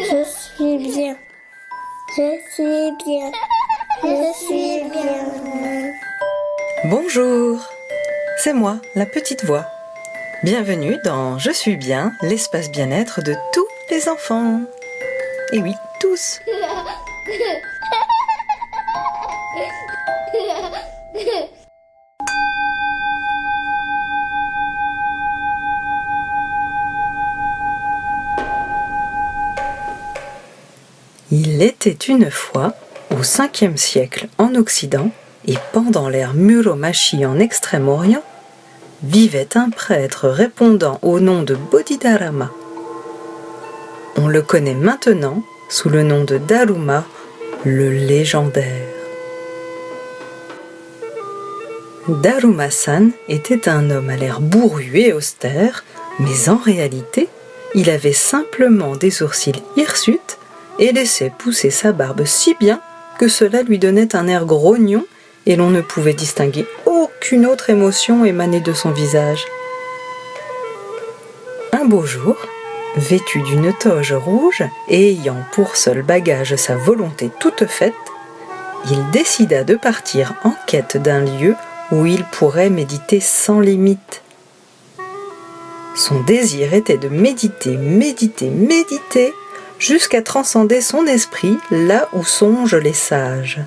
Je suis bien. Je suis bien. Je suis bien. Bonjour. C'est moi, la petite voix. Bienvenue dans Je suis bien, l'espace bien-être de tous les enfants. Et oui, tous. Il était une fois, au 5e siècle en Occident, et pendant l'ère Muromachi en Extrême-Orient, vivait un prêtre répondant au nom de Bodhidharma. On le connaît maintenant sous le nom de Daruma, le légendaire. Daruma-san était un homme à l'air bourru et austère, mais en réalité, il avait simplement des sourcils hirsutes et laissait pousser sa barbe si bien que cela lui donnait un air grognon et l'on ne pouvait distinguer aucune autre émotion émaner de son visage. Un beau jour, vêtu d'une toge rouge et ayant pour seul bagage sa volonté toute faite, il décida de partir en quête d'un lieu où il pourrait méditer sans limite. Son désir était de méditer, méditer, méditer, jusqu'à transcender son esprit là où songent les sages.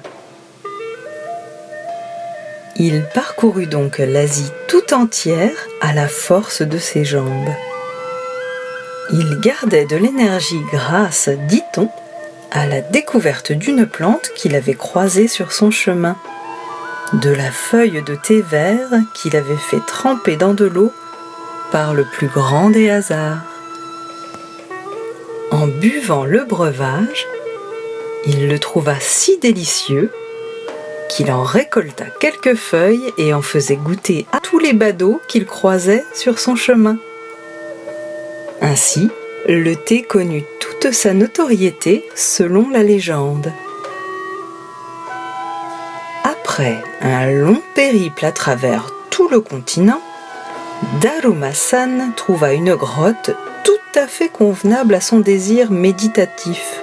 Il parcourut donc l'Asie tout entière à la force de ses jambes. Il gardait de l'énergie grâce, dit-on, à la découverte d'une plante qu'il avait croisée sur son chemin, de la feuille de thé vert qu'il avait fait tremper dans de l'eau par le plus grand des hasards. En buvant le breuvage, il le trouva si délicieux qu'il en récolta quelques feuilles et en faisait goûter à tous les badauds qu'il croisait sur son chemin. Ainsi, le thé connut toute sa notoriété selon la légende. Après un long périple à travers tout le continent, Daruma-san trouva une grotte tout à fait convenable à son désir méditatif.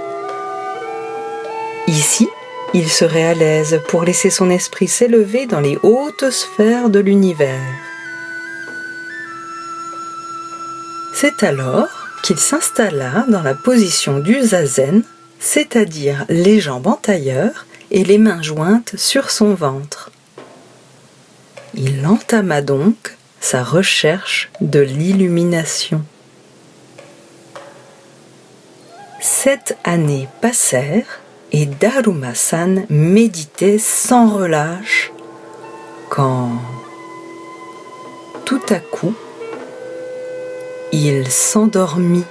Ici, il serait à l'aise pour laisser son esprit s'élever dans les hautes sphères de l'univers. C'est alors qu'il s'installa dans la position du zazen, c'est-à-dire les jambes en tailleur et les mains jointes sur son ventre. Il entama donc sa recherche de l'illumination. Sept années passèrent et Daruma-san méditait sans relâche quand tout à coup il s'endormit.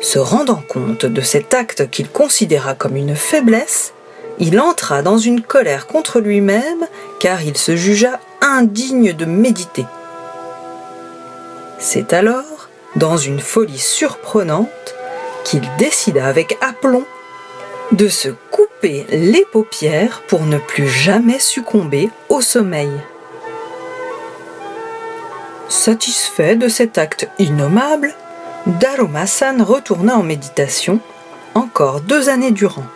Se rendant compte de cet acte qu'il considéra comme une faiblesse, il entra dans une colère contre lui-même car il se jugea indigne de méditer. C'est alors, dans une folie surprenante, qu'il décida avec aplomb de se couper les paupières pour ne plus jamais succomber au sommeil. Satisfait de cet acte innommable, Daruma-san retourna en méditation encore deux années durant.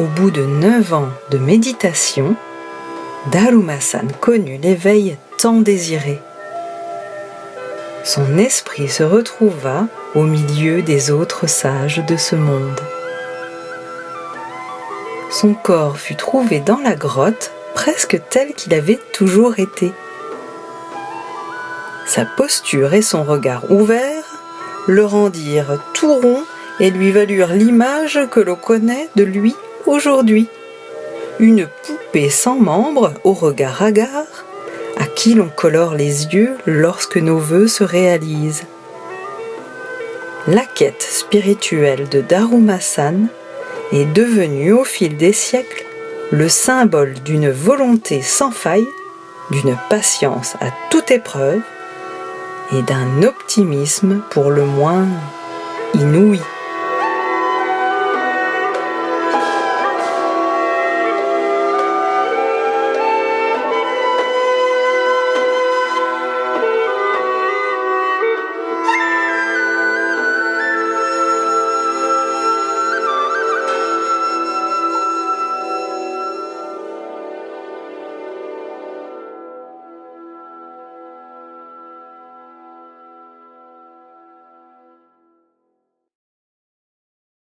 Au bout de neuf ans de méditation, Daruma-san connut l'éveil tant désiré. Son esprit se retrouva au milieu des autres sages de ce monde. Son corps fut trouvé dans la grotte presque tel qu'il avait toujours été. Sa posture et son regard ouvert le rendirent tout rond et lui valurent l'image que l'on connaît de lui aujourd'hui. Une poupée sans membres au regard hagard à qui l'on colore les yeux lorsque nos voeux se réalisent. La quête spirituelle de Daruma-san est devenue au fil des siècles le symbole d'une volonté sans faille, d'une patience à toute épreuve et d'un optimisme pour le moins inouï.